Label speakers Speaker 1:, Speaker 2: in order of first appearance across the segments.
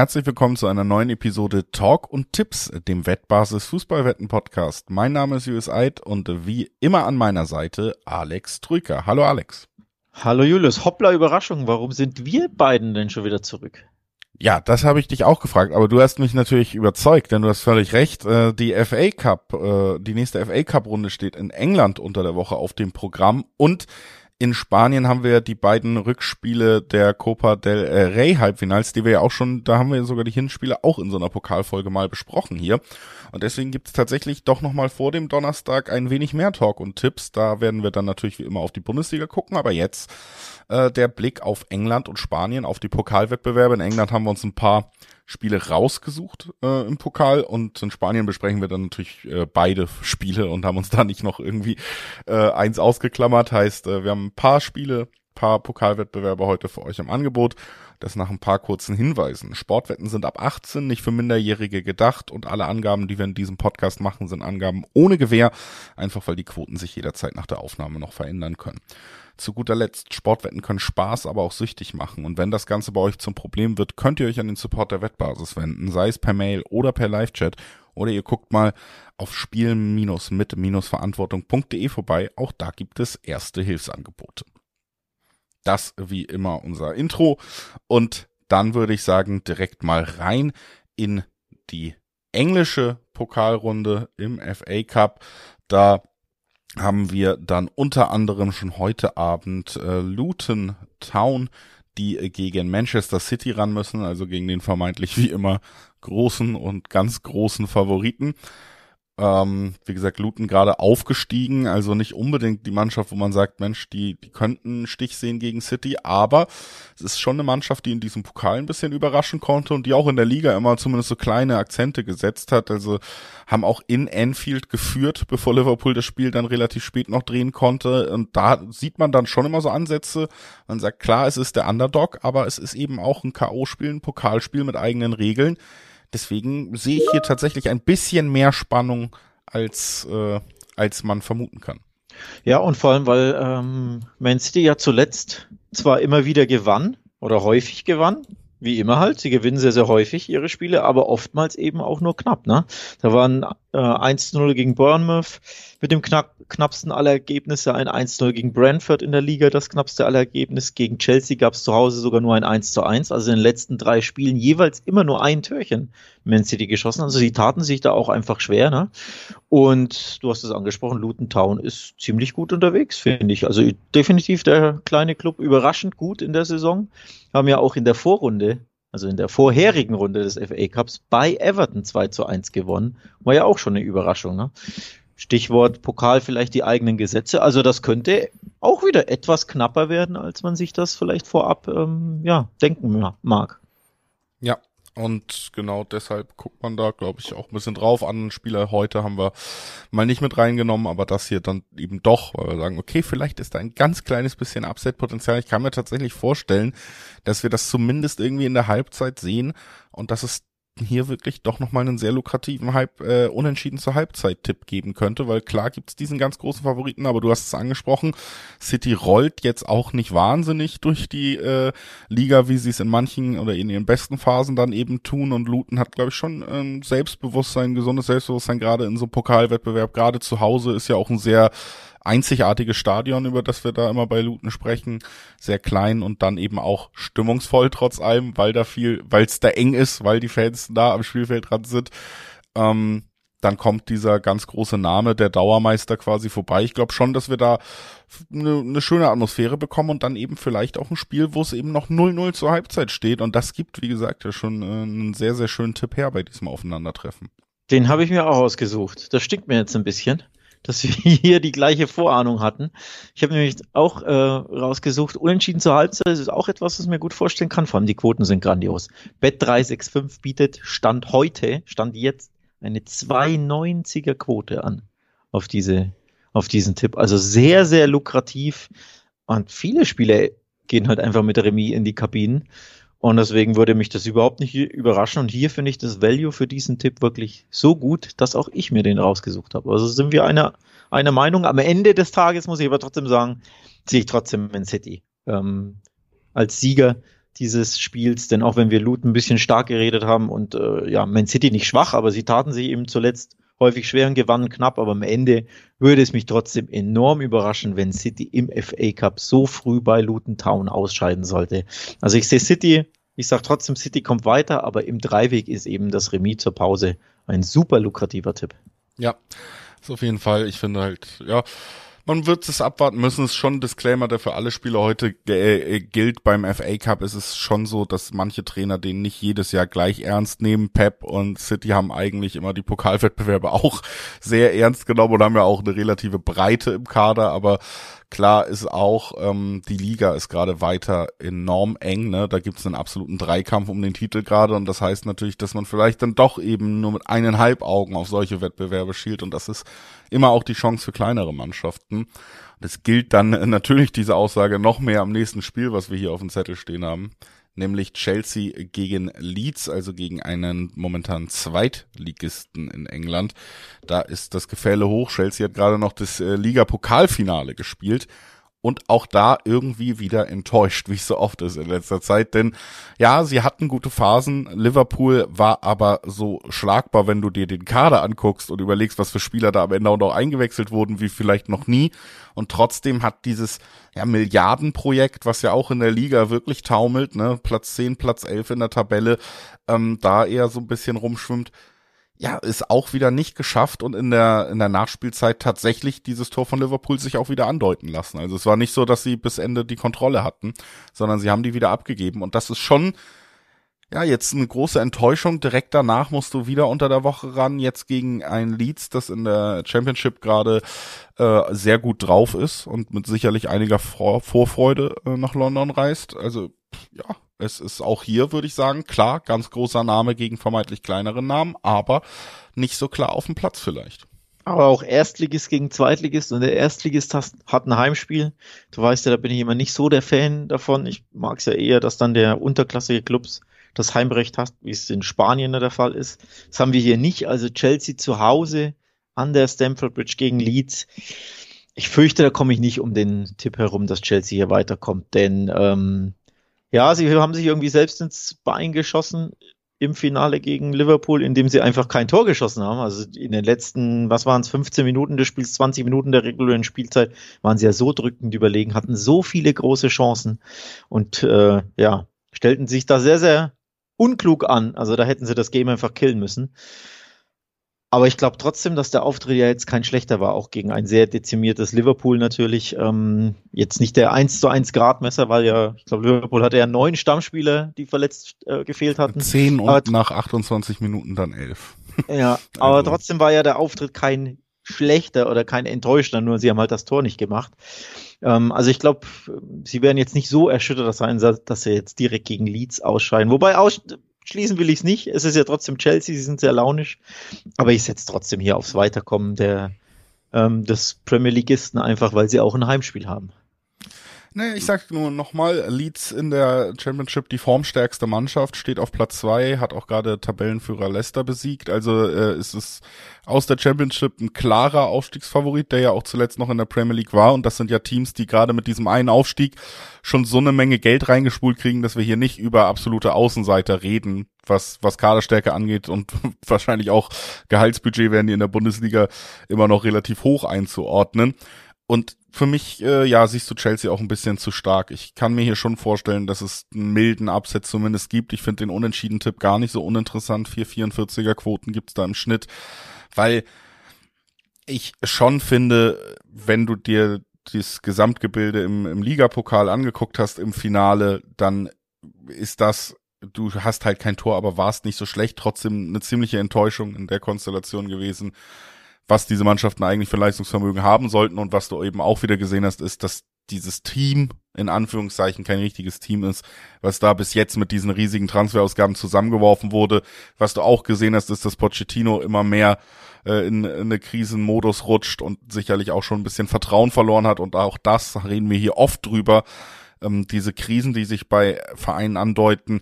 Speaker 1: Herzlich willkommen zu einer neuen Episode Talk und Tipps, dem Wettbasis Fußballwetten Podcast. Mein Name ist Julius Eid und wie immer an meiner Seite Alex Trüker. Hallo Alex.
Speaker 2: Hallo Julius. Hoppla Überraschung. Warum sind wir beiden denn schon wieder zurück?
Speaker 1: Ja, das habe ich dich auch gefragt, aber du hast mich natürlich überzeugt, denn du hast völlig recht. Äh, die FA Cup, äh, die nächste FA Cup Runde steht in England unter der Woche auf dem Programm und in Spanien haben wir die beiden Rückspiele der Copa del Rey Halbfinals, die wir ja auch schon, da haben wir sogar die Hinspiele auch in so einer Pokalfolge mal besprochen hier. Und deswegen gibt es tatsächlich doch nochmal vor dem Donnerstag ein wenig mehr Talk und Tipps. Da werden wir dann natürlich wie immer auf die Bundesliga gucken, aber jetzt äh, der Blick auf England und Spanien, auf die Pokalwettbewerbe. In England haben wir uns ein paar Spiele rausgesucht äh, im Pokal und in Spanien besprechen wir dann natürlich äh, beide Spiele und haben uns da nicht noch irgendwie äh, eins ausgeklammert. Heißt, äh, wir haben ein paar Spiele, paar Pokalwettbewerbe heute für euch im Angebot. Das nach ein paar kurzen Hinweisen. Sportwetten sind ab 18, nicht für Minderjährige gedacht und alle Angaben, die wir in diesem Podcast machen, sind Angaben ohne Gewähr, einfach weil die Quoten sich jederzeit nach der Aufnahme noch verändern können. Zu guter Letzt, Sportwetten können Spaß, aber auch süchtig machen. Und wenn das Ganze bei euch zum Problem wird, könnt ihr euch an den Support der Wettbasis wenden, sei es per Mail oder per Live-Chat. Oder ihr guckt mal auf spielen-mit-verantwortung.de vorbei. Auch da gibt es erste Hilfsangebote. Das wie immer unser Intro. Und dann würde ich sagen, direkt mal rein in die englische Pokalrunde im FA Cup. Da haben wir dann unter anderem schon heute Abend äh, Luton Town, die gegen Manchester City ran müssen, also gegen den vermeintlich wie immer großen und ganz großen Favoriten. Ähm, wie gesagt, Luton gerade aufgestiegen, also nicht unbedingt die Mannschaft, wo man sagt, Mensch, die, die könnten einen Stich sehen gegen City, aber es ist schon eine Mannschaft, die in diesem Pokal ein bisschen überraschen konnte und die auch in der Liga immer zumindest so kleine Akzente gesetzt hat. Also haben auch in Anfield geführt, bevor Liverpool das Spiel dann relativ spät noch drehen konnte. Und da sieht man dann schon immer so Ansätze. Man sagt, klar, es ist der Underdog, aber es ist eben auch ein K.O.-Spiel, ein Pokalspiel mit eigenen Regeln Deswegen sehe ich hier tatsächlich ein bisschen mehr Spannung, als, äh, als man vermuten kann.
Speaker 2: Ja, und vor allem, weil ähm, Man City ja zuletzt zwar immer wieder gewann oder häufig gewann, wie immer halt. Sie gewinnen sehr, sehr häufig ihre Spiele, aber oftmals eben auch nur knapp. Ne? Da waren äh, 1-0 gegen Bournemouth mit dem knapp, knappsten aller Ergebnisse, ein 1-0 gegen Brentford in der Liga, das knappste aller Ergebnis. Gegen Chelsea gab es zu Hause sogar nur ein 1-1, also in den letzten drei Spielen jeweils immer nur ein Türchen Man City geschossen. Also sie taten sich da auch einfach schwer. Ne? Und du hast es angesprochen, Luton Town ist ziemlich gut unterwegs, finde ich. Also definitiv der kleine Club überraschend gut in der Saison. Haben ja auch in der Vorrunde also in der vorherigen Runde des FA Cups bei Everton 2 zu 1 gewonnen. War ja auch schon eine Überraschung. Ne? Stichwort Pokal vielleicht die eigenen Gesetze. Also das könnte auch wieder etwas knapper werden, als man sich das vielleicht vorab ähm, ja, denken mag.
Speaker 1: Ja, und genau deshalb guckt man da, glaube ich, auch ein bisschen drauf. Anderen Spieler heute haben wir mal nicht mit reingenommen, aber das hier dann eben doch, weil wir sagen, okay, vielleicht ist da ein ganz kleines bisschen Upset-Potenzial. Ich kann mir tatsächlich vorstellen, dass wir das zumindest irgendwie in der Halbzeit sehen und dass es hier wirklich doch nochmal einen sehr lukrativen Halb, äh, unentschieden zur Halbzeit-Tipp geben könnte, weil klar gibt's diesen ganz großen Favoriten, aber du hast es angesprochen, City rollt jetzt auch nicht wahnsinnig durch die äh, Liga, wie sie es in manchen oder in ihren besten Phasen dann eben tun. Und Luton hat, glaube ich, schon ähm, Selbstbewusstsein, gesundes Selbstbewusstsein, gerade in so Pokalwettbewerb, gerade zu Hause ist ja auch ein sehr einzigartiges Stadion, über das wir da immer bei Luton sprechen. Sehr klein und dann eben auch stimmungsvoll trotz allem, weil da viel, weil es da eng ist, weil die Fans da am Spielfeld dran sind. Ähm, dann kommt dieser ganz große Name, der Dauermeister quasi vorbei. Ich glaube schon, dass wir da eine, eine schöne Atmosphäre bekommen und dann eben vielleicht auch ein Spiel, wo es eben noch 0-0 zur Halbzeit steht. Und das gibt, wie gesagt, ja schon äh, einen sehr, sehr schönen Tipp her bei diesem Aufeinandertreffen.
Speaker 2: Den habe ich mir auch ausgesucht. Das stinkt mir jetzt ein bisschen dass wir hier die gleiche Vorahnung hatten. Ich habe nämlich auch äh, rausgesucht, unentschieden zur Halbzeit ist auch etwas, was ich mir gut vorstellen kann. Vor allem die Quoten sind grandios. Bet 365 bietet Stand heute, Stand jetzt, eine 290er Quote an auf diese, auf diesen Tipp. Also sehr, sehr lukrativ. Und viele Spieler gehen halt einfach mit Remis in die Kabinen. Und deswegen würde mich das überhaupt nicht überraschen. Und hier finde ich das Value für diesen Tipp wirklich so gut, dass auch ich mir den rausgesucht habe. Also sind wir einer, einer Meinung. Am Ende des Tages muss ich aber trotzdem sagen, sehe ich trotzdem Man City ähm, als Sieger. dieses Spiels, denn auch wenn wir Luton ein bisschen stark geredet haben und äh, ja, Man City nicht schwach, aber sie taten sich eben zuletzt häufig schwer und gewannen knapp, aber am Ende würde es mich trotzdem enorm überraschen, wenn City im FA Cup so früh bei Luton Town ausscheiden sollte. Also ich sehe City, ich sage trotzdem, City kommt weiter, aber im Dreiweg ist eben das Remis zur Pause ein super lukrativer Tipp.
Speaker 1: Ja, ist auf jeden Fall. Ich finde halt, ja, man wird es abwarten müssen. Es ist schon ein Disclaimer, der für alle Spieler heute äh, gilt. Beim FA Cup ist es schon so, dass manche Trainer den nicht jedes Jahr gleich ernst nehmen. Pep und City haben eigentlich immer die Pokalwettbewerbe auch sehr ernst genommen und haben ja auch eine relative Breite im Kader, aber Klar ist auch, ähm, die Liga ist gerade weiter enorm eng. Ne? Da gibt es einen absoluten Dreikampf um den Titel gerade und das heißt natürlich, dass man vielleicht dann doch eben nur mit eineinhalb Augen auf solche Wettbewerbe schielt und das ist immer auch die Chance für kleinere Mannschaften. Das gilt dann natürlich diese Aussage noch mehr am nächsten Spiel, was wir hier auf dem Zettel stehen haben nämlich Chelsea gegen Leeds, also gegen einen momentan Zweitligisten in England. Da ist das Gefälle hoch. Chelsea hat gerade noch das äh, Liga-Pokalfinale gespielt und auch da irgendwie wieder enttäuscht, wie es so oft ist in letzter Zeit. Denn ja, sie hatten gute Phasen. Liverpool war aber so schlagbar, wenn du dir den Kader anguckst und überlegst, was für Spieler da am Ende auch noch eingewechselt wurden, wie vielleicht noch nie. Und trotzdem hat dieses ja, Milliardenprojekt, was ja auch in der Liga wirklich taumelt, ne, Platz 10, Platz 11 in der Tabelle, ähm, da eher so ein bisschen rumschwimmt, ja, ist auch wieder nicht geschafft und in der, in der Nachspielzeit tatsächlich dieses Tor von Liverpool sich auch wieder andeuten lassen. Also es war nicht so, dass sie bis Ende die Kontrolle hatten, sondern sie haben die wieder abgegeben und das ist schon, ja, jetzt eine große Enttäuschung. Direkt danach musst du wieder unter der Woche ran, jetzt gegen ein Leeds, das in der Championship gerade äh, sehr gut drauf ist und mit sicherlich einiger Vor Vorfreude äh, nach London reist. Also, ja, es ist auch hier, würde ich sagen, klar, ganz großer Name gegen vermeintlich kleinere Namen, aber nicht so klar auf dem Platz vielleicht.
Speaker 2: Aber auch Erstligist gegen Zweitligist und der Erstligist hat ein Heimspiel. Du weißt ja, da bin ich immer nicht so der Fan davon. Ich mag es ja eher, dass dann der unterklassige Clubs das Heimrecht hat, wie es in Spanien der Fall ist. Das haben wir hier nicht. Also Chelsea zu Hause an der Stamford Bridge gegen Leeds. Ich fürchte, da komme ich nicht um den Tipp herum, dass Chelsea hier weiterkommt, denn ähm, ja, sie haben sich irgendwie selbst ins Bein geschossen im Finale gegen Liverpool, indem sie einfach kein Tor geschossen haben. Also in den letzten, was waren es, 15 Minuten des Spiels, 20 Minuten der regulären Spielzeit, waren sie ja so drückend überlegen, hatten so viele große Chancen und äh, ja, stellten sich da sehr, sehr unklug an. Also da hätten sie das Game einfach killen müssen. Aber ich glaube trotzdem, dass der Auftritt ja jetzt kein schlechter war, auch gegen ein sehr dezimiertes Liverpool natürlich. Ähm, jetzt nicht der 1 zu 1 Gradmesser, weil ja, ich glaube, Liverpool hatte ja neun Stammspieler, die verletzt äh, gefehlt hatten.
Speaker 1: Zehn und aber, nach 28 Minuten dann elf.
Speaker 2: Ja, aber also. trotzdem war ja der Auftritt kein schlechter oder kein enttäuschter, nur sie haben halt das Tor nicht gemacht. Ähm, also ich glaube, sie werden jetzt nicht so erschüttert sein, dass sie jetzt direkt gegen Leeds ausscheiden. Wobei aus schließen will ich es nicht. Es ist ja trotzdem Chelsea, sie sind sehr launisch. Aber ich setze trotzdem hier aufs Weiterkommen der, ähm, des Premier Leagueisten einfach, weil sie auch ein Heimspiel haben.
Speaker 1: Nee, ich sag nur nochmal, Leeds in der Championship die formstärkste Mannschaft, steht auf Platz zwei, hat auch gerade Tabellenführer Leicester besiegt. Also äh, ist es aus der Championship ein klarer Aufstiegsfavorit, der ja auch zuletzt noch in der Premier League war. Und das sind ja Teams, die gerade mit diesem einen Aufstieg schon so eine Menge Geld reingespult kriegen, dass wir hier nicht über absolute Außenseiter reden, was, was Kaderstärke angeht und wahrscheinlich auch Gehaltsbudget werden die in der Bundesliga immer noch relativ hoch einzuordnen. Und für mich, äh, ja, siehst du Chelsea auch ein bisschen zu stark. Ich kann mir hier schon vorstellen, dass es einen milden Abset zumindest gibt. Ich finde den Unentschieden-Tipp gar nicht so uninteressant. 4,44er Quoten gibt's da im Schnitt, weil ich schon finde, wenn du dir das Gesamtgebilde im, im Ligapokal angeguckt hast im Finale, dann ist das du hast halt kein Tor, aber warst nicht so schlecht, trotzdem eine ziemliche Enttäuschung in der Konstellation gewesen was diese Mannschaften eigentlich für Leistungsvermögen haben sollten und was du eben auch wieder gesehen hast, ist, dass dieses Team in Anführungszeichen kein richtiges Team ist, was da bis jetzt mit diesen riesigen Transferausgaben zusammengeworfen wurde. Was du auch gesehen hast, ist, dass Pochettino immer mehr äh, in, in eine Krisenmodus rutscht und sicherlich auch schon ein bisschen Vertrauen verloren hat und auch das reden wir hier oft drüber. Ähm, diese Krisen, die sich bei Vereinen andeuten,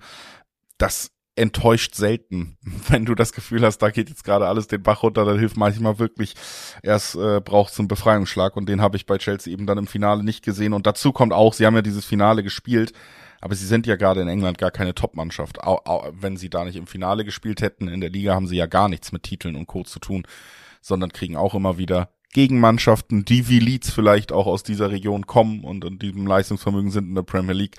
Speaker 1: das enttäuscht selten. Wenn du das Gefühl hast, da geht jetzt gerade alles den Bach runter, dann hilft manchmal wirklich, erst äh, braucht es einen Befreiungsschlag und den habe ich bei Chelsea eben dann im Finale nicht gesehen. Und dazu kommt auch, sie haben ja dieses Finale gespielt, Aber sie sind ja gerade in England gar keine Top-Mannschaft. Wenn sie da nicht im Finale gespielt hätten, in der Liga haben sie ja gar nichts mit Titeln und Co. zu tun, sondern kriegen auch immer wieder Gegenmannschaften, die wie Leeds vielleicht auch aus dieser Region kommen und in diesem Leistungsvermögen sind in der Premier League.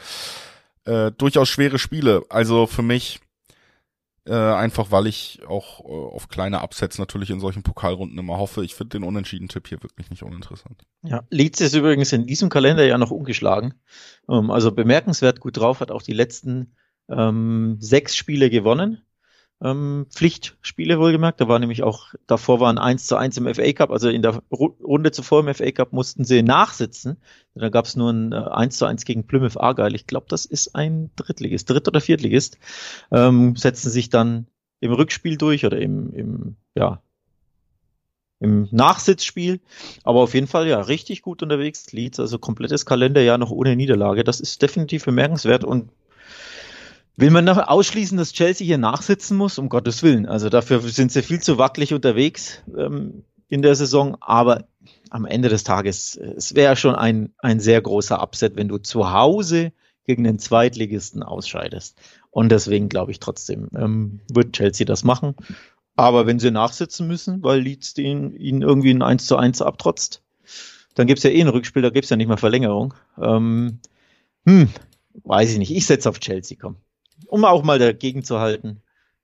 Speaker 1: Äh, durchaus schwere Spiele. Also für mich äh, einfach, weil ich auch äh, auf kleine Upsets natürlich in solchen Pokalrunden immer hoffe. Ich finde den Unentschieden-Tipp hier wirklich nicht uninteressant.
Speaker 2: Ja, Leeds ist übrigens in diesem Kalender ja noch ungeschlagen. Ähm, also bemerkenswert gut drauf, hat auch die letzten ähm, sechs Spiele gewonnen ähm, Pflichtspiele wohlgemerkt. Da war nämlich auch, davor waren 1 zu 1 im FA Cup, also in der Runde zuvor im FA Cup mussten sie nachsitzen. Da gab es nur ein äh, 1 zu 1 gegen Plymouth Argyle. Ich glaube, das ist ein Drittligist, Dritt- oder Viertligist. Ähm, setzen sich dann im Rückspiel durch oder im, im ja, im Nachsitzspiel. Aber auf jeden Fall ja richtig gut unterwegs. Leeds, also komplettes Kalenderjahr noch ohne Niederlage. Das ist definitiv bemerkenswert und Will man noch ausschließen, dass Chelsea hier nachsitzen muss? Um Gottes Willen. Also dafür sind sie viel zu wackelig unterwegs ähm, in der Saison. Aber am Ende des Tages, es wäre schon ein, ein sehr großer Upset, wenn du zu Hause gegen den Zweitligisten ausscheidest. Und deswegen glaube ich trotzdem, ähm, wird Chelsea das machen. Aber wenn sie nachsitzen müssen, weil Leeds den, ihnen irgendwie ein 1 zu 1 abtrotzt, dann gibt's ja eh ein Rückspiel, da gibt's ja nicht mehr Verlängerung. Ähm, hm, weiß ich nicht. Ich setze auf Chelsea, komm um auch mal dagegen zu halten.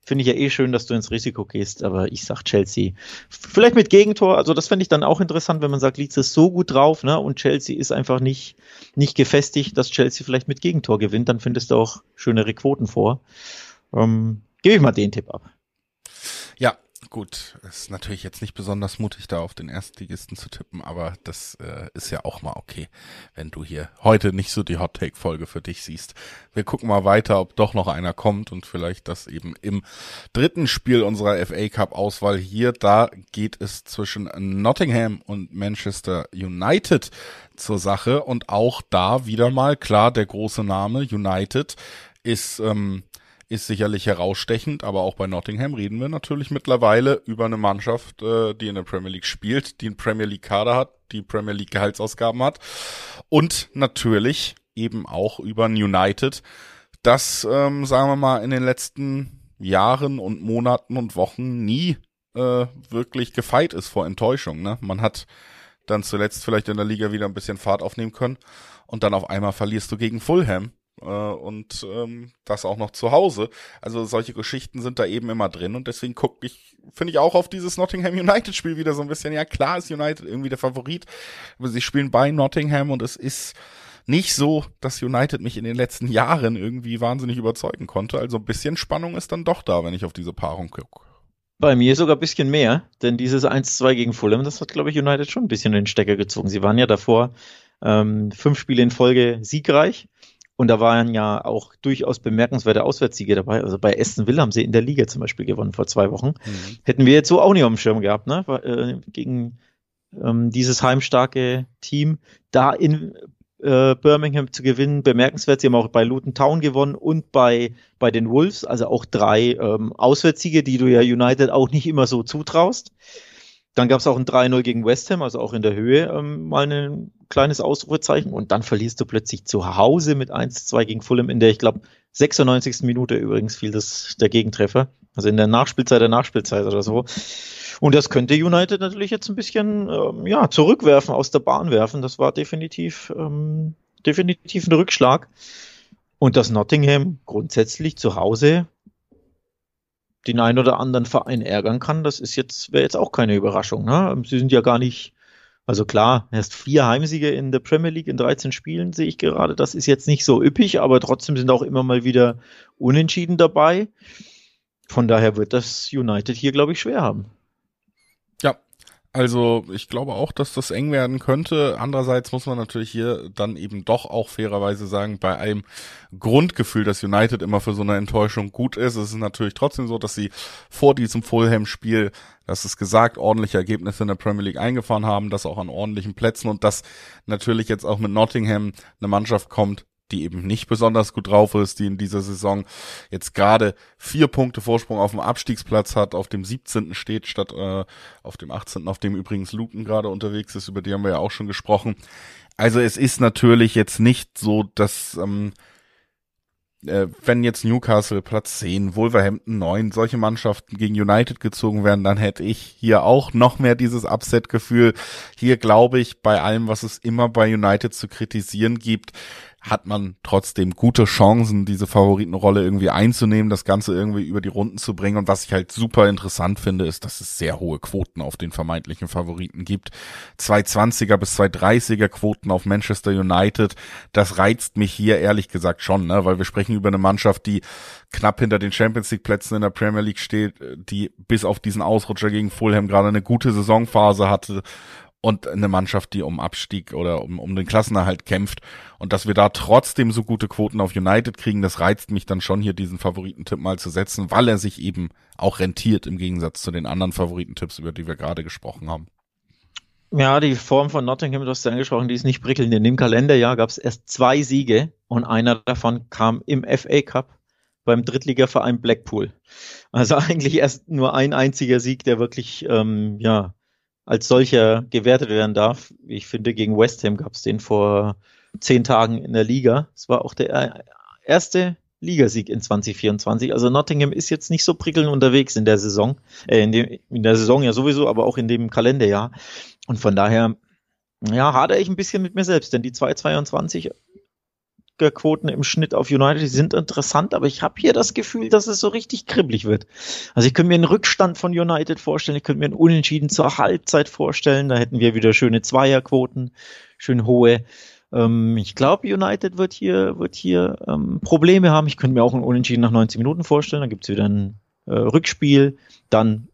Speaker 2: Finde ich ja eh schön, dass du ins Risiko gehst, aber ich sag Chelsea. Vielleicht mit Gegentor, also das fände ich dann auch interessant, wenn man sagt, Leeds ist so gut drauf, ne? Und Chelsea ist einfach nicht, nicht gefestigt, dass Chelsea vielleicht mit Gegentor gewinnt, dann findest du auch schönere Quoten vor. Ähm, Gebe ich mal den Tipp ab.
Speaker 1: Gut, ist natürlich jetzt nicht besonders mutig, da auf den Erstligisten zu tippen, aber das äh, ist ja auch mal okay, wenn du hier heute nicht so die Hot Take Folge für dich siehst. Wir gucken mal weiter, ob doch noch einer kommt und vielleicht das eben im dritten Spiel unserer FA Cup Auswahl hier. Da geht es zwischen Nottingham und Manchester United zur Sache und auch da wieder mal klar der große Name United ist ähm, ist sicherlich herausstechend, aber auch bei Nottingham reden wir natürlich mittlerweile über eine Mannschaft, äh, die in der Premier League spielt, die einen Premier League Kader hat, die Premier League Gehaltsausgaben hat und natürlich eben auch über ein United, das, ähm, sagen wir mal, in den letzten Jahren und Monaten und Wochen nie äh, wirklich gefeit ist vor Enttäuschung. Ne? Man hat dann zuletzt vielleicht in der Liga wieder ein bisschen Fahrt aufnehmen können und dann auf einmal verlierst du gegen Fulham äh, und ähm, das auch noch zu Hause. Also solche Geschichten sind da eben immer drin und deswegen gucke ich, finde ich auch auf dieses Nottingham United Spiel wieder so ein bisschen, ja klar ist United irgendwie der Favorit, aber sie spielen bei Nottingham und es ist nicht so, dass United mich in den letzten Jahren irgendwie wahnsinnig überzeugen konnte. Also ein bisschen Spannung ist dann doch da, wenn ich auf diese Paarung gucke.
Speaker 2: Bei mir sogar ein bisschen mehr, denn dieses 1-2 gegen Fulham, das hat, glaube ich, United schon ein bisschen in den Stecker gezogen. Sie waren ja davor ähm, fünf Spiele in Folge siegreich und da waren ja auch durchaus bemerkenswerte Auswärtssiege dabei. Also bei Aston Villa haben sie in der Liga zum Beispiel gewonnen vor zwei Wochen. Mhm. Hätten wir jetzt so auch nicht auf dem Schirm gehabt, ne? Äh, gegen ähm, dieses heimstarke Team da in äh, Birmingham zu gewinnen. Bemerkenswert, sie haben auch bei Luton Town gewonnen und bei, bei den Wolves, also auch drei ähm, Auswärtssiege, die du ja United auch nicht immer so zutraust. Dann gab es auch ein 3-0 gegen West Ham, also auch in der Höhe ähm, mal ein kleines Ausrufezeichen. Und dann verlierst du plötzlich zu Hause mit 1-2 gegen Fulham, in der ich glaube 96. Minute übrigens fiel das der Gegentreffer. Also in der Nachspielzeit der Nachspielzeit oder so. Und das könnte United natürlich jetzt ein bisschen ähm, ja, zurückwerfen, aus der Bahn werfen. Das war definitiv, ähm, definitiv ein Rückschlag. Und dass Nottingham grundsätzlich zu Hause den einen oder anderen Verein ärgern kann, das ist jetzt, wäre jetzt auch keine Überraschung. Ne? Sie sind ja gar nicht, also klar, erst vier Heimsiege in der Premier League in 13 Spielen sehe ich gerade. Das ist jetzt nicht so üppig, aber trotzdem sind auch immer mal wieder Unentschieden dabei. Von daher wird das United hier, glaube ich, schwer haben.
Speaker 1: Also ich glaube auch, dass das eng werden könnte. Andererseits muss man natürlich hier dann eben doch auch fairerweise sagen, bei einem Grundgefühl, dass United immer für so eine Enttäuschung gut ist, ist es natürlich trotzdem so, dass sie vor diesem Fulham-Spiel, das ist gesagt, ordentliche Ergebnisse in der Premier League eingefahren haben, das auch an ordentlichen Plätzen und dass natürlich jetzt auch mit Nottingham eine Mannschaft kommt, die eben nicht besonders gut drauf ist, die in dieser Saison jetzt gerade vier Punkte Vorsprung auf dem Abstiegsplatz hat, auf dem 17. steht, statt äh, auf dem 18., auf dem übrigens Luton gerade unterwegs ist, über die haben wir ja auch schon gesprochen. Also es ist natürlich jetzt nicht so, dass ähm, äh, wenn jetzt Newcastle Platz 10, Wolverhampton 9, solche Mannschaften gegen United gezogen werden, dann hätte ich hier auch noch mehr dieses Upset-Gefühl. Hier glaube ich, bei allem, was es immer bei United zu kritisieren gibt, hat man trotzdem gute Chancen, diese Favoritenrolle irgendwie einzunehmen, das Ganze irgendwie über die Runden zu bringen. Und was ich halt super interessant finde, ist, dass es sehr hohe Quoten auf den vermeintlichen Favoriten gibt. 220er bis 230er Quoten auf Manchester United. Das reizt mich hier ehrlich gesagt schon, ne? weil wir sprechen über eine Mannschaft, die knapp hinter den Champions League Plätzen in der Premier League steht, die bis auf diesen Ausrutscher gegen Fulham gerade eine gute Saisonphase hatte und eine Mannschaft, die um Abstieg oder um, um den Klassenerhalt kämpft. Und dass wir da trotzdem so gute Quoten auf United kriegen, das reizt mich dann schon hier diesen Favoritentipp mal zu setzen, weil er sich eben auch rentiert im Gegensatz zu den anderen Favoritentipps, über die wir gerade gesprochen haben.
Speaker 2: Ja, die Form von Nottingham, du hast ja angesprochen, die ist nicht prickelnd. In dem Kalenderjahr gab es erst zwei Siege und einer davon kam im FA Cup beim Drittligaverein Blackpool. Also eigentlich erst nur ein einziger Sieg, der wirklich ähm, ja als solcher gewertet werden darf. Ich finde, gegen West Ham gab es den vor zehn Tagen in der Liga. Es war auch der äh, erste Ligasieg in 2024. Also Nottingham ist jetzt nicht so prickelnd unterwegs in der Saison, äh, in, dem, in der Saison ja sowieso, aber auch in dem Kalenderjahr. Und von daher, ja, hadere ich ein bisschen mit mir selbst, denn die 222 Quoten im Schnitt auf United, die sind interessant, aber ich habe hier das Gefühl, dass es so richtig kribbelig wird. Also ich könnte mir einen Rückstand von United vorstellen, ich könnte mir einen Unentschieden zur Halbzeit vorstellen, da hätten wir wieder schöne Zweierquoten, schön hohe. Ähm, ich glaube, United wird hier, wird hier ähm, Probleme haben. Ich könnte mir auch einen Unentschieden nach 90 Minuten vorstellen, dann gibt's wieder ein äh, Rückspiel, dann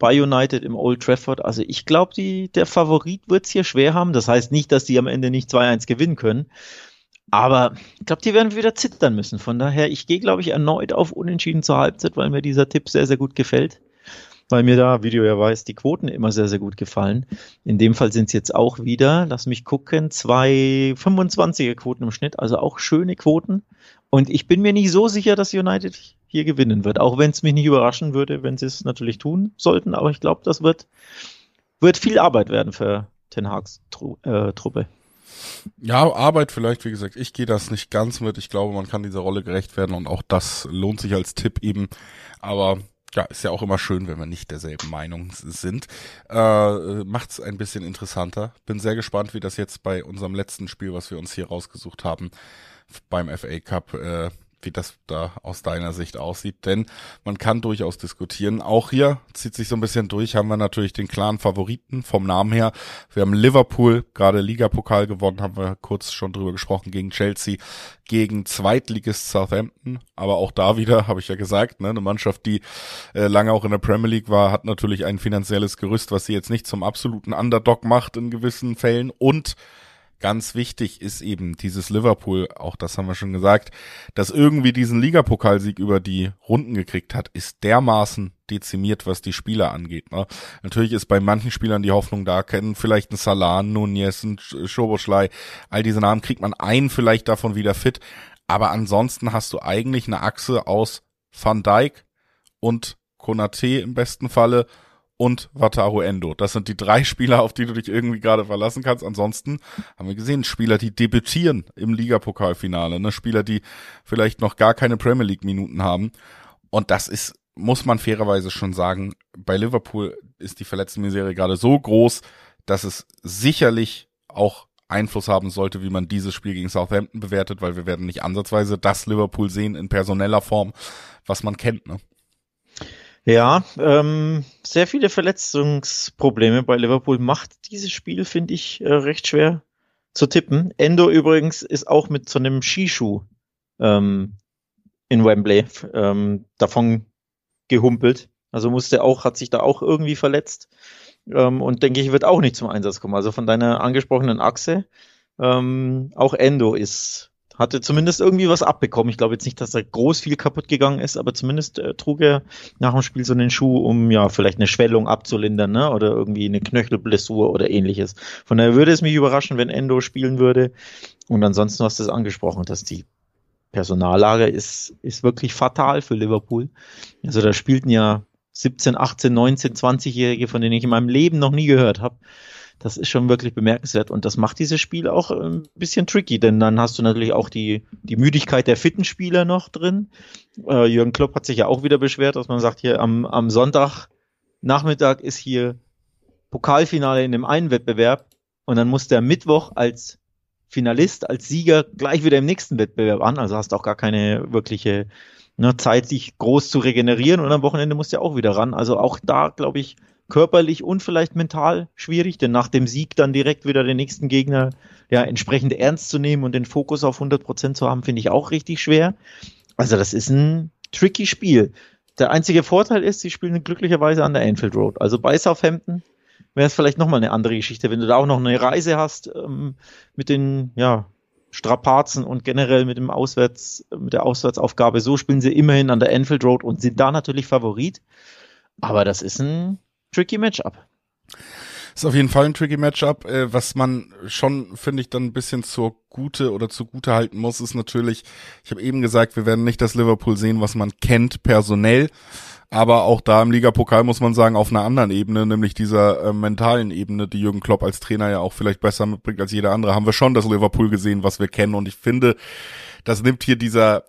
Speaker 2: bei United im Old Trafford. Also ich glaube, der Favorit wird's hier schwer haben. Das heißt nicht, dass die am Ende nicht 2-1 gewinnen können. Aber ich glaube, die werden wieder zittern müssen. Von daher, ich gehe, glaube ich, erneut auf Unentschieden zur Halbzeit, weil mir dieser Tipp sehr, sehr gut gefällt. Weil mir da, wie du ja weißt, die Quoten immer sehr, sehr gut gefallen. In dem Fall sind es jetzt auch wieder, lass mich gucken, zwei 25er Quoten im Schnitt, also auch schöne Quoten. Und ich bin mir nicht so sicher, dass United hier gewinnen wird, auch wenn es mich nicht überraschen würde, wenn sie es natürlich tun sollten. Aber ich glaube, das wird, wird viel Arbeit werden für Ten Hags Tru äh, Truppe.
Speaker 1: Ja, Arbeit vielleicht, wie gesagt, ich gehe das nicht ganz mit. Ich glaube, man kann dieser Rolle gerecht werden und auch das lohnt sich als Tipp eben. Aber ja, ist ja auch immer schön, wenn wir nicht derselben Meinung sind. Äh, macht's ein bisschen interessanter. Bin sehr gespannt, wie das jetzt bei unserem letzten Spiel, was wir uns hier rausgesucht haben, beim FA Cup äh, wie das da aus deiner Sicht aussieht, denn man kann durchaus diskutieren. Auch hier zieht sich so ein bisschen durch, haben wir natürlich den klaren Favoriten vom Namen her. Wir haben Liverpool, gerade Ligapokal gewonnen, haben wir kurz schon drüber gesprochen, gegen Chelsea, gegen Zweitligist Southampton, aber auch da wieder, habe ich ja gesagt, ne, eine Mannschaft, die äh, lange auch in der Premier League war, hat natürlich ein finanzielles Gerüst, was sie jetzt nicht zum absoluten Underdog macht in gewissen Fällen und ganz wichtig ist eben dieses Liverpool, auch das haben wir schon gesagt, dass irgendwie diesen Ligapokalsieg über die Runden gekriegt hat, ist dermaßen dezimiert, was die Spieler angeht. Ne? Natürlich ist bei manchen Spielern die Hoffnung da, kennen vielleicht ein Salah, Nunez, ein Schoboschlei, all diese Namen kriegt man einen vielleicht davon wieder fit, aber ansonsten hast du eigentlich eine Achse aus Van Dijk und Konate im besten Falle und Wataru Endo. Das sind die drei Spieler, auf die du dich irgendwie gerade verlassen kannst. Ansonsten haben wir gesehen, Spieler, die debütieren im Ligapokalfinale, ne? Spieler, die vielleicht noch gar keine Premier League Minuten haben. Und das ist, muss man fairerweise schon sagen, bei Liverpool ist die Verletztenmisere gerade so groß, dass es sicherlich auch Einfluss haben sollte, wie man dieses Spiel gegen Southampton bewertet, weil wir werden nicht ansatzweise das Liverpool sehen in personeller Form, was man kennt, ne?
Speaker 2: Ja, ähm, sehr viele Verletzungsprobleme bei Liverpool macht dieses Spiel, finde ich, äh, recht schwer zu tippen. Endo übrigens ist auch mit so einem Skischuh ähm, in Wembley ähm, davon gehumpelt. Also musste auch, hat sich da auch irgendwie verletzt. Ähm, und denke ich, wird auch nicht zum Einsatz kommen. Also von deiner angesprochenen Achse, ähm, auch Endo ist hatte zumindest irgendwie was abbekommen. Ich glaube jetzt nicht, dass da groß viel kaputt gegangen ist, aber zumindest äh, trug er nach dem Spiel so einen Schuh, um ja vielleicht eine Schwellung abzulindern, ne? Oder irgendwie eine Knöchelblessur oder ähnliches. Von daher würde es mich überraschen, wenn Endo spielen würde. Und ansonsten hast du es angesprochen, dass die Personallage ist, ist wirklich fatal für Liverpool. Also da spielten ja 17, 18, 19, 20-Jährige, von denen ich in meinem Leben noch nie gehört habe Das ist schon wirklich bemerkenswert und das macht dieses Spiel auch ein bisschen tricky, denn dann hast du natürlich auch die, die Müdigkeit der fitten Spieler noch drin. Äh, Jürgen Klopp hat sich ja auch wieder beschwert, dass man sagt, hier am, am Sonntag Nachmittag ist hier Pokalfinale in dem einen Wettbewerb und dann muss der Mittwoch als Finalist, als Sieger gleich wieder im nächsten Wettbewerb an. Also hast auch gar keine wirkliche ne, Zeit, sich groß zu regenerieren und am Wochenende musst du ja auch wieder ran. Also auch da, glaube ich, körperlich und vielleicht mental schwierig, denn nach dem Sieg dann direkt wieder den nächsten Gegner ja entsprechend ernst zu nehmen und den Fokus auf 100 Prozent zu haben, finde ich auch richtig schwer. Also das ist ein tricky Spiel. Der einzige Vorteil ist, sie spielen glücklicherweise an der Anfield Road. Also bei Southampton wäre es vielleicht nochmal eine andere Geschichte, wenn du da auch noch eine Reise hast ähm, mit den, ja, Strapazen und generell mit dem Auswärts, mit der Auswärtsaufgabe. So spielen sie immerhin an der Anfield Road und sind da natürlich Favorit. Aber das ist ein tricky Matchup.
Speaker 1: Ist auf jeden Fall ein tricky Matchup. Äh, was man schon, finde ich, dann ein bisschen zur Gute oder zu Gute halten muss, ist natürlich, ich habe eben gesagt, wir werden nicht das Liverpool sehen, was man kennt personell. Aber auch da im Ligapokal muss man sagen, auf einer anderen Ebene, nämlich dieser äh, mentalen Ebene, die Jürgen Klopp als Trainer ja auch vielleicht besser mitbringt als jeder andere, haben wir schon das Liverpool gesehen, was wir kennen. Und ich finde, das nimmt hier dieser,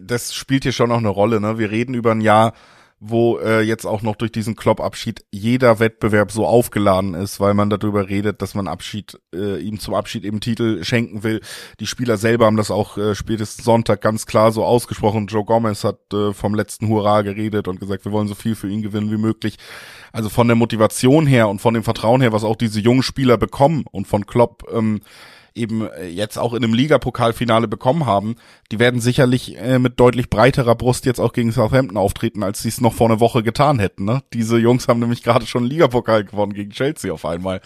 Speaker 1: das spielt hier schon auch eine Rolle. Ne? Wir reden über ein Jahr, wo äh, jetzt auch noch durch diesen Klopp-Abschied jeder Wettbewerb so aufgeladen ist, weil man darüber redet, dass man Abschied äh, ihm zum Abschied eben Titel schenken will. Die Spieler selber haben das auch äh, spätestens Sonntag ganz klar so ausgesprochen. Joe Gomez hat äh, vom letzten Hurra geredet und gesagt, wir wollen so viel für ihn gewinnen wie möglich. Also von der Motivation her und von dem Vertrauen her, was auch diese jungen Spieler bekommen und von Klopp ähm, eben äh, jetzt auch in einem Ligapokalfinale bekommen haben, die werden sicherlich äh, mit deutlich breiterer Brust jetzt auch gegen Southampton auftreten, als sie es noch vor einer Woche getan hätten. Ne? Diese Jungs haben nämlich gerade schon einen Ligapokal gewonnen gegen Chelsea auf einmal.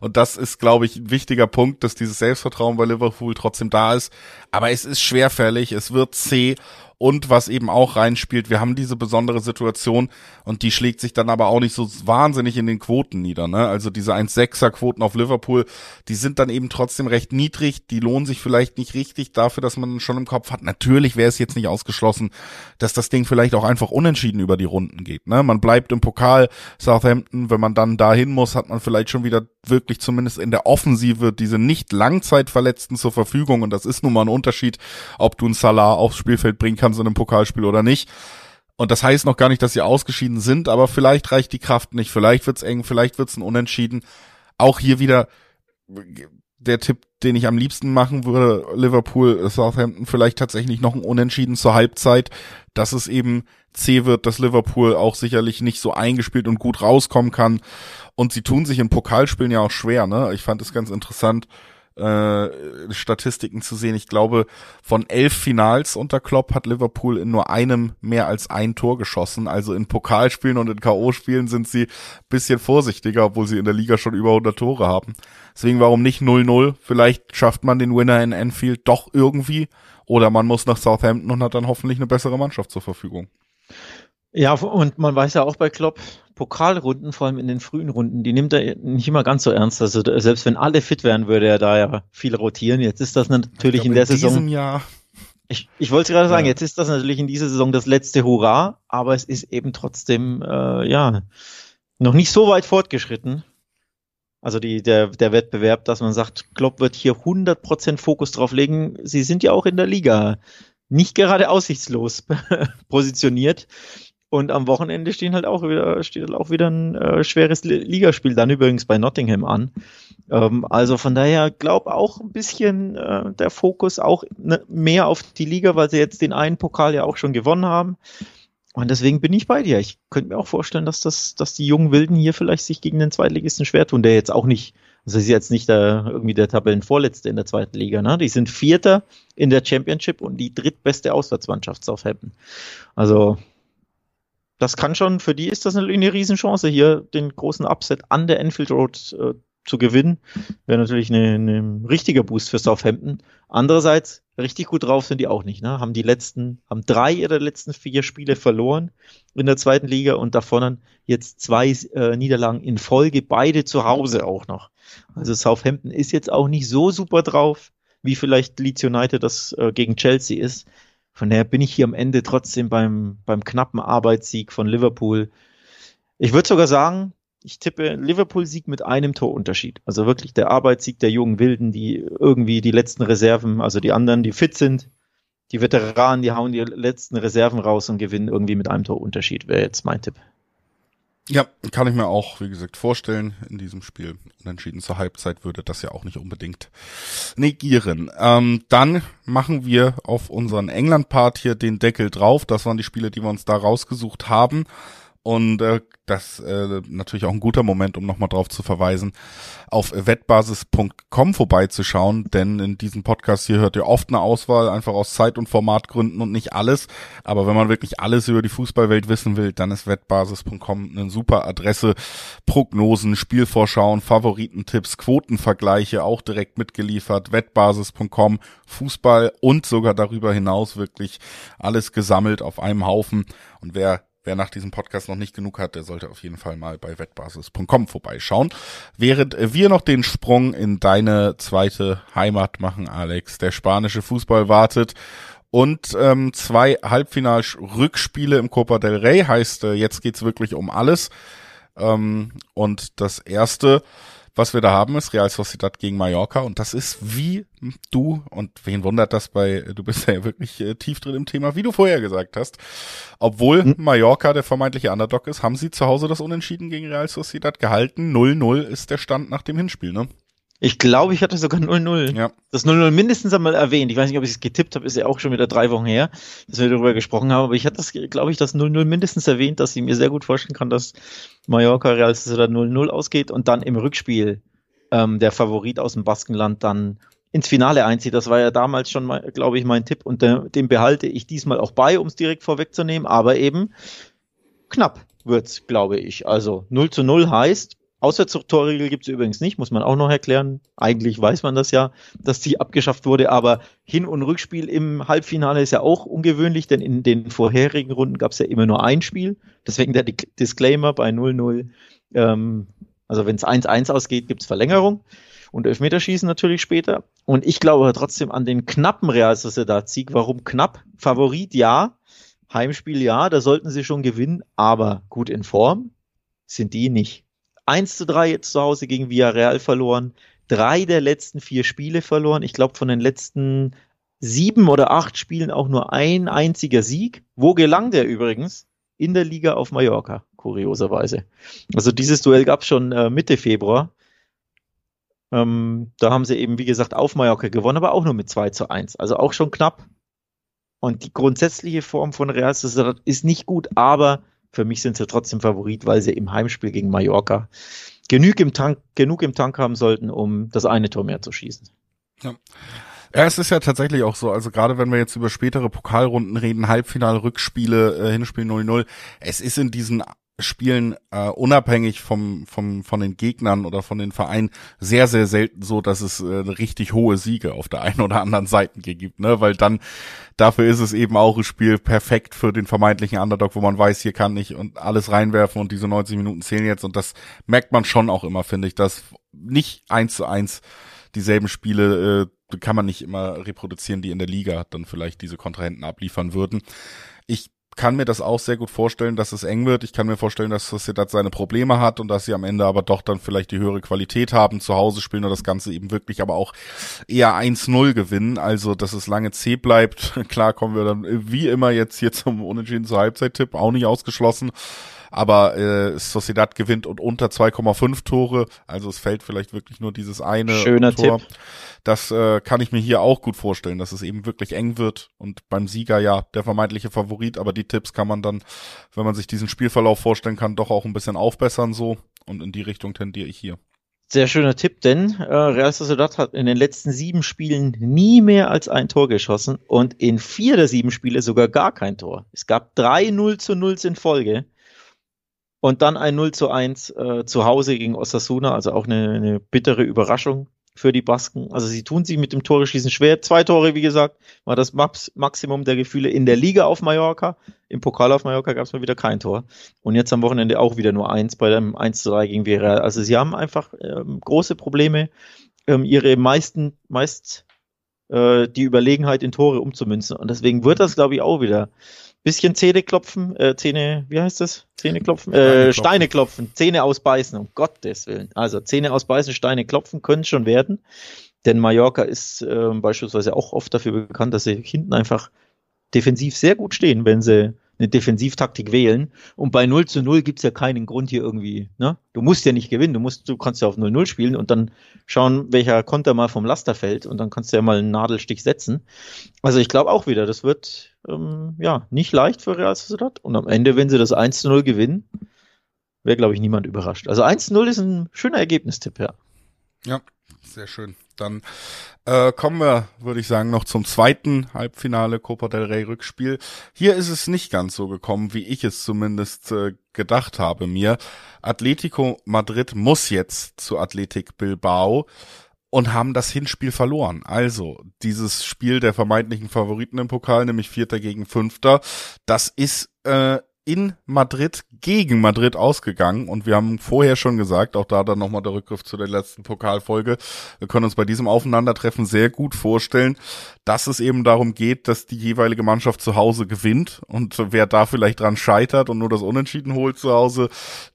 Speaker 1: Und das ist, glaube ich, ein wichtiger Punkt, dass dieses Selbstvertrauen bei Liverpool trotzdem da ist. Aber es ist schwerfällig, es wird zäh und was eben auch reinspielt, wir haben diese besondere Situation und die schlägt sich dann aber auch nicht so wahnsinnig in den Quoten nieder. Ne? Also diese 1,6er Quoten auf Liverpool, die sind dann eben trotzdem recht niedrig, die lohnen sich vielleicht nicht richtig dafür, dass man schon im Kopf hat. Natürlich wäre es jetzt nicht ausgeschlossen, dass das Ding vielleicht auch einfach unentschieden über die Runden geht. Ne? Man bleibt im Pokal Southampton, wenn man dann dahin muss, hat man vielleicht schon wieder wirklich zumindest in der Offensive diese nicht Langzeitverletzten zur Verfügung und das ist nun mal ein Unterschied, ob du einen Salah aufs Spielfeld bringen kannst in einem Pokalspiel oder nicht. Und das heißt noch gar nicht, dass sie ausgeschieden sind, aber vielleicht reicht die Kraft nicht, vielleicht wird's eng, vielleicht wird's ein Unentschieden. Auch hier wieder der Tipp, den ich am liebsten machen würde, Liverpool, Southampton, vielleicht tatsächlich noch ein Unentschieden zur Halbzeit, dass es eben zäh wird, dass Liverpool auch sicherlich nicht so eingespielt und gut rauskommen kann. Und sie tun sich in Pokalspielen ja auch schwer, ne? Ich fand es ganz interessant äh, Statistiken zu sehen. Ich glaube, von elf Finals unter Klopp hat Liverpool in nur einem mehr als ein Tor geschossen. Also in Pokalspielen und in K.O.-Spielen sind sie bisschen vorsichtiger, obwohl sie in der Liga schon über 100 Tore haben. Deswegen warum nicht 0-0? Vielleicht schafft man den Winner in Anfield doch irgendwie. Oder man muss nach Southampton und hat dann hoffentlich eine bessere Mannschaft zur Verfügung.
Speaker 2: Ja, und man weiß ja auch bei Klopp, Pokalrunden, vor allem in den frühen Runden, die nimmt er nicht immer ganz so ernst. Also selbst wenn alle fit wären, würde er da ja viel rotieren. Jetzt ist das natürlich in der in Saison.
Speaker 1: Jahr.
Speaker 2: Ich, ich wollte gerade sagen, ja. jetzt ist das natürlich in dieser Saison das letzte Hurra, aber es ist eben trotzdem äh, ja noch nicht so weit fortgeschritten. Also die, der, der Wettbewerb, dass man sagt, Klopp wird hier 100% Fokus drauf legen. Sie sind ja auch in der Liga nicht gerade aussichtslos positioniert. Und am Wochenende stehen halt auch wieder, steht halt auch wieder ein äh, schweres Ligaspiel, dann übrigens bei Nottingham an. Ähm, also von daher glaub auch ein bisschen äh, der Fokus auch ne, mehr auf die Liga, weil sie jetzt den einen Pokal ja auch schon gewonnen haben. Und deswegen bin ich bei dir. Ich könnte mir auch vorstellen, dass das, dass die jungen Wilden hier vielleicht sich gegen den Zweitligisten schwer tun, der jetzt auch nicht, also ist jetzt nicht der, irgendwie der Tabellenvorletzte in der zweiten Liga, ne? Die sind Vierter in der Championship und die drittbeste Auswärtsmannschaft Southampton. Also, das kann schon, für die ist das eine, eine Riesenchance, hier den großen Upset an der Enfield Road äh, zu gewinnen. Wäre natürlich ein richtiger Boost für Southampton. Andererseits, richtig gut drauf sind die auch nicht. Ne? Haben die letzten, haben drei ihrer letzten vier Spiele verloren in der zweiten Liga und davon dann jetzt zwei äh, Niederlagen in Folge, beide zu Hause auch noch. Also Southampton ist jetzt auch nicht so super drauf, wie vielleicht Leeds United das äh, gegen Chelsea ist. Von daher bin ich hier am Ende trotzdem beim, beim knappen Arbeitssieg von Liverpool. Ich würde sogar sagen, Ich tippe Liverpool-Sieg mit einem Torunterschied. Also wirklich der Arbeitssieg der jungen Wilden, die irgendwie die letzten Reserven, also die anderen, die fit sind, die Veteranen, die hauen die letzten Reserven raus und gewinnen irgendwie mit einem Torunterschied, wäre jetzt mein Tipp.
Speaker 1: Ja, kann ich mir auch, wie gesagt, vorstellen in diesem Spiel. Unentschieden zur Halbzeit würde das ja auch nicht unbedingt negieren. Ähm, dann machen wir auf unseren England-Part hier den Deckel drauf. Das waren die Spiele, die wir uns da rausgesucht haben. Und äh, das äh, natürlich auch ein guter Moment, um nochmal drauf zu verweisen, auf wettbasis.com vorbeizuschauen, denn in diesem Podcast hier hört ihr oft eine Auswahl, einfach aus Zeit- und Formatgründen und nicht alles. Aber wenn man wirklich alles über die Fußballwelt wissen will, dann ist wettbasis.com eine super Adresse. Prognosen, Spielvorschauen, Favoritentipps, Quotenvergleiche auch direkt mitgeliefert. Wettbasis.com, Fußball und sogar darüber hinaus wirklich alles gesammelt auf einem Haufen. Und wer Wer nach diesem Podcast noch nicht genug hat, der sollte auf jeden Fall mal bei wettbasis.com vorbeischauen. Während wir noch den Sprung in deine zweite Heimat machen, Alex, der spanische Fußball wartet und ähm, zwei Halbfinal-Rückspiele im Copa del Rey heißt, äh, jetzt geht's wirklich um alles. Ähm, und das erste was wir da haben, ist Real Sociedad gegen Mallorca und das ist wie du, und wen wundert das bei, du bist ja wirklich äh, tief drin im Thema, wie du vorher gesagt hast, obwohl hm. Mallorca der vermeintliche Underdog ist, haben sie zu Hause das Unentschieden gegen Real Sociedad gehalten. 0-0 ist der Stand nach dem Hinspiel, ne?
Speaker 2: Ich glaube, ich hatte sogar 0-0. Ja. Das 0-0 mindestens einmal erwähnt. Ich weiß nicht, ob ich es getippt habe, ist ja auch schon wieder drei Wochen her, dass wir darüber gesprochen haben, aber ich hatte das, glaube ich, das 0-0 mindestens erwähnt, dass ich mir sehr gut vorstellen kann, dass Mallorca Real Sociedad 0-0 ausgeht und dann im Rückspiel ähm, der Favorit aus dem Baskenland dann ins Finale einzieht. Das war ja damals schon, glaube ich, mein Tipp und äh, den behalte ich diesmal auch bei, um es direkt vorwegzunehmen, aber eben knapp wird's, glaube ich. Also 0 zu 0 heißt, Auswärtstorregel gibt es übrigens nicht, muss man auch noch erklären. Eigentlich weiß man das ja, dass die abgeschafft wurde, aber Hin- und Rückspiel im Halbfinale ist ja auch ungewöhnlich, denn in den vorherigen Runden gab es ja immer nur ein Spiel. Deswegen der Disclaimer bei 0-0. Ähm, also wenn es 1-1 ausgeht, gibt es Verlängerung und Elfmeterschießen natürlich später. Und ich glaube trotzdem an den knappen Real Sociedad-Sieg. Warum knapp? Favorit ja, Heimspiel ja, da sollten sie schon gewinnen, aber gut in Form sind die nicht. 1 zu 3 jetzt zu Hause gegen Villarreal verloren. Drei der letzten vier Spiele verloren. Ich glaube, von den letzten sieben oder acht Spielen auch nur ein einziger Sieg. Wo gelang der übrigens? In der Liga auf Mallorca, kurioserweise. Also dieses Duell gab es schon äh, Mitte Februar. Ähm, da haben sie eben, wie gesagt, auf Mallorca gewonnen, aber auch nur mit 2 zu 1. Also auch schon knapp. Und die grundsätzliche Form von Real Sociedad ist nicht gut, aber für mich sind sie trotzdem Favorit, weil sie im Heimspiel gegen Mallorca genug im Tank, genug im Tank haben sollten, um das eine Tor mehr zu schießen.
Speaker 1: Ja. Ja, es ist ja tatsächlich auch so, also gerade wenn wir jetzt über spätere Pokalrunden reden, Halbfinale, Rückspiele, äh, Hinspiel 0-0, es ist in diesen Spielen äh, unabhängig vom, vom, von den Gegnern oder von den Vereinen sehr, sehr selten so, dass es äh, richtig hohe Siege auf der einen oder anderen Seite gibt, ne? Weil dann, dafür ist es eben auch ein Spiel perfekt für den vermeintlichen Underdog, wo man weiß, hier kann ich und alles reinwerfen und diese 90 Minuten zählen jetzt und das merkt man schon auch immer, finde ich, dass nicht eins zu eins dieselben Spiele äh, kann man nicht immer reproduzieren, die in der Liga dann vielleicht diese Kontrahenten abliefern würden. Ich kann mir das auch sehr gut vorstellen, dass es eng wird. Ich kann mir vorstellen, dass Sociedad seine Probleme hat und dass sie am Ende aber doch dann vielleicht die höhere Qualität haben, zu Hause spielen und das Ganze eben wirklich aber auch eher 1-0 gewinnen. Also, dass es lange C bleibt. Klar kommen wir dann wie immer jetzt hier zum Unentschieden zur Halbzeit-Tipp, auch nicht ausgeschlossen aber äh, Sociedad gewinnt und unter 2,5 Tore, also es fällt vielleicht wirklich nur dieses eine
Speaker 2: Schöner Tor. Tipp.
Speaker 1: Das äh, kann ich mir hier auch gut vorstellen, dass es eben wirklich eng wird und beim Sieger ja der vermeintliche Favorit, aber die Tipps kann man dann, wenn man sich diesen Spielverlauf vorstellen kann, doch auch ein bisschen aufbessern so und in die Richtung tendiere ich hier.
Speaker 2: Sehr schöner Tipp, denn äh, Real Sociedad hat in den letzten sieben Spielen nie mehr als ein Tor geschossen und in vier der sieben Spiele sogar gar kein Tor. Es gab drei 0 zu 0 in Folge. Und dann ein 0 zu 1 äh, zu Hause gegen Osasuna, also auch eine, eine bittere Überraschung für die Basken. Also sie tun sich mit dem Tore schießen schwer. Zwei Tore, wie gesagt, war das Max Maximum der Gefühle in der Liga auf Mallorca. Im Pokal auf Mallorca gab es mal wieder kein Tor. Und jetzt am Wochenende auch wieder nur eins bei dem 1 zu 3 gegen Villarreal. Also sie haben einfach ähm, große Probleme, ähm, ihre meisten, meist äh, die Überlegenheit in Tore umzumünzen. Und deswegen wird das, glaube ich, auch wieder bisschen Zähne klopfen, äh, Zähne, wie heißt das? Zähne klopfen? Äh, Steine klopfen, Zähne ausbeißen, um Gottes Willen. Also Zähne ausbeißen, Steine klopfen können schon werden. Denn Mallorca ist äh, beispielsweise auch oft dafür bekannt, dass sie hinten einfach defensiv sehr gut stehen, wenn sie eine Defensivtaktik wählen. Und bei 0 zu 0 gibt's ja keinen Grund hier irgendwie. Ne? Du musst ja nicht gewinnen, du musst, du kannst ja auf 0-0 spielen und dann schauen, welcher Konter mal vom Laster fällt und dann kannst du ja mal einen Nadelstich setzen. Also ich glaube auch wieder, das wird ähm, ja nicht leicht für Real Sociedad. Und am Ende, wenn sie das 1 zu 0 gewinnen, wäre, glaube ich, niemand überrascht. Also 1 zu 0 ist ein schöner Ergebnistipp, ja.
Speaker 1: Ja, sehr schön. Dann äh, kommen wir, würde ich sagen, noch zum zweiten Halbfinale Copa del Rey Rückspiel. Hier ist es nicht ganz so gekommen, wie ich es zumindest äh, gedacht habe mir. Atletico Madrid muss jetzt zu Athletic Bilbao und haben das Hinspiel verloren. Also dieses Spiel der vermeintlichen Favoriten im Pokal, nämlich Vierter gegen Fünfter, das ist äh, in Madrid gegen Madrid ausgegangen. Und wir haben vorher schon gesagt, auch da dann nochmal der Rückgriff zu der letzten Pokalfolge, wir können uns bei diesem Aufeinandertreffen sehr gut vorstellen, dass es eben darum geht, dass die jeweilige Mannschaft zu Hause gewinnt. Und wer da vielleicht dran scheitert und nur das Unentschieden holt zu Hause,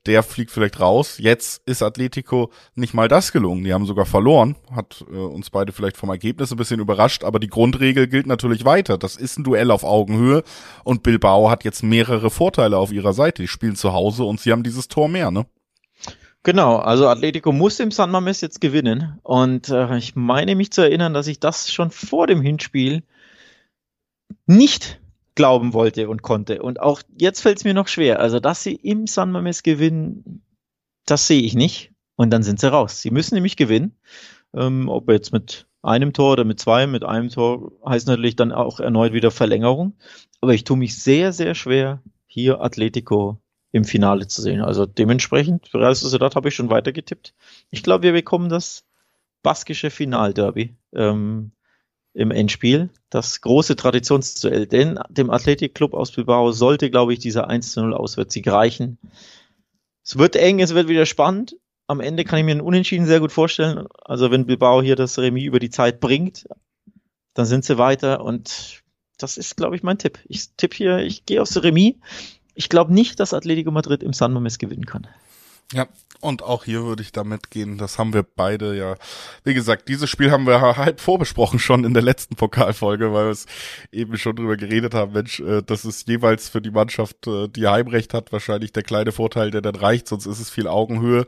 Speaker 1: der fliegt vielleicht raus. Jetzt ist Atletico nicht mal das gelungen, die haben sogar verloren, hat äh, uns beide vielleicht vom Ergebnis ein bisschen überrascht, aber die Grundregel gilt natürlich weiter. Das ist ein Duell auf Augenhöhe. Und Bilbao hat jetzt mehrere Vorteile auf ihrer Seite. Die spielen zu Hause und sie haben dieses Tor mehr, ne?
Speaker 2: Genau, also Atletico muss im San Mames jetzt gewinnen. Und äh, ich meine mich zu erinnern, dass ich das schon vor dem Hinspiel nicht glauben wollte und konnte. Und auch jetzt fällt es mir noch schwer. Also, dass sie im San Mames gewinnen, das sehe ich nicht. Und dann sind sie raus. Sie müssen nämlich gewinnen. Ähm, ob jetzt mit einem Tor oder mit zwei, mit einem Tor heißt natürlich dann auch erneut wieder Verlängerung. Aber ich tue mich sehr, sehr schwer, hier Atletico im Finale zu sehen. Also dementsprechend, Real Sociedad habe ich schon weiter getippt. Ich glaube, wir bekommen das baskische Finalderby ähm, im Endspiel. Das große Traditionsduell. Denn dem Athletic Club aus Bilbao sollte, glaube ich, dieser 1 zu 0 Auswärtssieg reichen. Es wird eng, es wird wieder spannend. Am Ende kann ich mir einen Unentschieden sehr gut vorstellen. Also wenn Bilbao hier das Remis über die Zeit bringt, dann sind sie weiter und das ist, glaube ich, mein Tipp. Ich tippe hier, ich gehe aufs Remis. Ich glaube nicht, dass Atletico Madrid im San Mames gewinnen kann.
Speaker 1: Ja, und auch hier würde ich damit gehen. Das haben wir beide ja. Wie gesagt, dieses Spiel haben wir halb vorbesprochen schon in der letzten Pokalfolge, weil wir es eben schon drüber geredet haben. Mensch, äh, das ist jeweils für die Mannschaft, äh, die Heimrecht hat, wahrscheinlich der kleine Vorteil, der dann reicht. Sonst ist es viel Augenhöhe.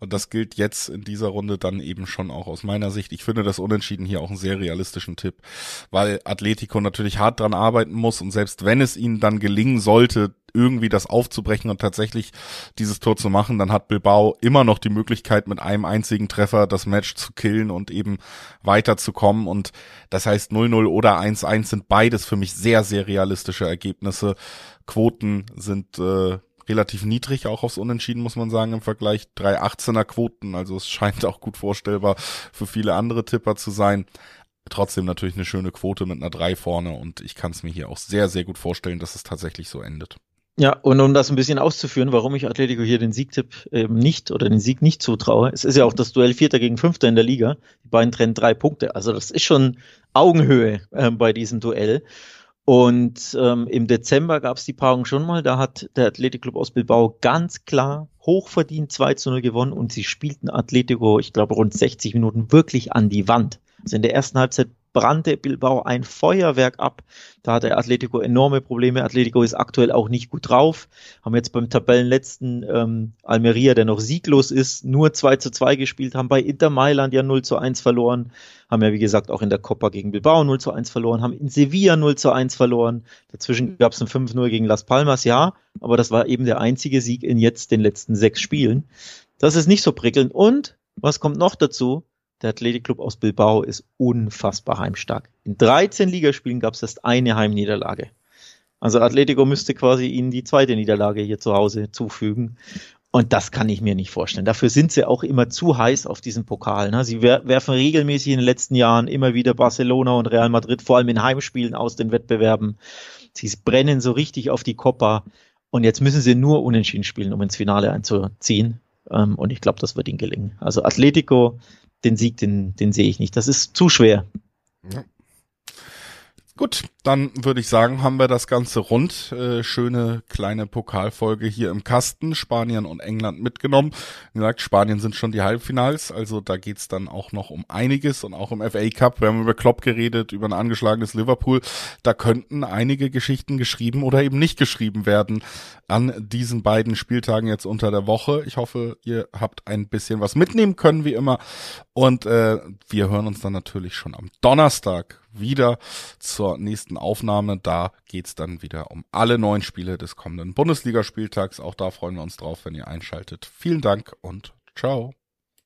Speaker 1: Und das gilt jetzt in dieser Runde dann eben schon auch aus meiner Sicht. Ich finde das Unentschieden hier auch einen sehr realistischen Tipp, weil Atletico natürlich hart dran arbeiten muss und selbst wenn es ihnen dann gelingen sollte, irgendwie das aufzubrechen und tatsächlich dieses Tor zu machen, dann hat Bilbao immer noch die Möglichkeit, mit einem einzigen Treffer das Match zu killen und eben weiterzukommen. Und das heißt 0-0 oder 1-1 sind beides für mich sehr, sehr realistische Ergebnisse. Quoten sind äh, relativ niedrig, auch aufs Unentschieden, muss man sagen, im Vergleich. 3-18er Quoten, also es scheint auch gut vorstellbar für viele andere Tipper zu sein trotzdem natürlich eine schöne Quote mit einer 3 vorne und ich kann es mir hier auch sehr, sehr gut vorstellen, dass es tatsächlich so endet.
Speaker 2: Ja, und um das ein bisschen auszuführen, warum ich Atletico hier den Siegtipp eben nicht oder den Sieg nicht zutraue, es ist ja auch das Duell Vierter gegen Fünfter in der Liga. Die beiden trennen drei Punkte. Also das ist schon Augenhöhe äh, bei diesem Duell. Und ähm, im Dezember gab es die Paarung schon mal. Da hat der Athletic Club aus Bilbao ganz klar hochverdient 2 zu 0 gewonnen und sie spielten Atletico, ich glaube, rund 60 Minuten wirklich an die Wand. Also in der ersten Halbzeit brannte Bilbao ein Feuerwerk ab. Da hatte Atletico enorme Probleme. Atletico ist aktuell auch nicht gut drauf. Haben jetzt beim Tabellenletzten ähm, Almeria, der noch sieglos ist, nur 2 zu 2 gespielt, haben bei Inter Mailand ja 0 zu 1 verloren, haben ja wie gesagt auch in der Copa gegen Bilbao 0 zu 1 verloren, haben in Sevilla 0 zu 1 verloren. Dazwischen gab es ein 5-0 gegen Las Palmas, ja, aber das war eben der einzige Sieg in jetzt den letzten sechs Spielen. Das ist nicht so prickelnd. Und was kommt noch dazu? Der Athletikclub aus Bilbao ist unfassbar heimstark. In 13 Ligaspielen gab es erst eine Heimniederlage. Also Atletico müsste quasi ihnen die zweite Niederlage hier zu Hause zufügen. Und das kann ich mir nicht vorstellen. Dafür sind sie auch immer zu heiß auf diesen Pokal. Ne? Sie werfen regelmäßig in den letzten Jahren immer wieder Barcelona und Real Madrid, vor allem in Heimspielen aus den Wettbewerben. Sie brennen so richtig auf die Copa. Und jetzt müssen sie nur unentschieden spielen, um ins Finale einzuziehen. Ähm, und ich glaube, das wird ihnen gelingen. Also Atletico den Sieg, den, den sehe ich nicht. Das ist zu schwer. Ja.
Speaker 1: Gut, dann würde ich sagen, haben wir das Ganze rund. Äh, schöne kleine Pokalfolge hier im Kasten. Spanien und England mitgenommen. Wie gesagt, Spanien sind schon die Halbfinals, also da geht's dann auch noch um einiges und auch im FA Cup. Wir haben über Klopp geredet, über ein angeschlagenes Liverpool. Da könnten einige Geschichten geschrieben oder eben nicht geschrieben werden an diesen beiden Spieltagen jetzt unter der Woche. Ich hoffe, ihr habt ein bisschen was mitnehmen können, wie immer. Und äh, wir hören uns dann natürlich schon am Donnerstag wieder zur nächsten Aufnahme. Da geht's dann wieder um alle neun Spiele des kommenden Bundesligaspieltags. Auch da freuen wir uns drauf, wenn ihr einschaltet. Vielen Dank und ciao.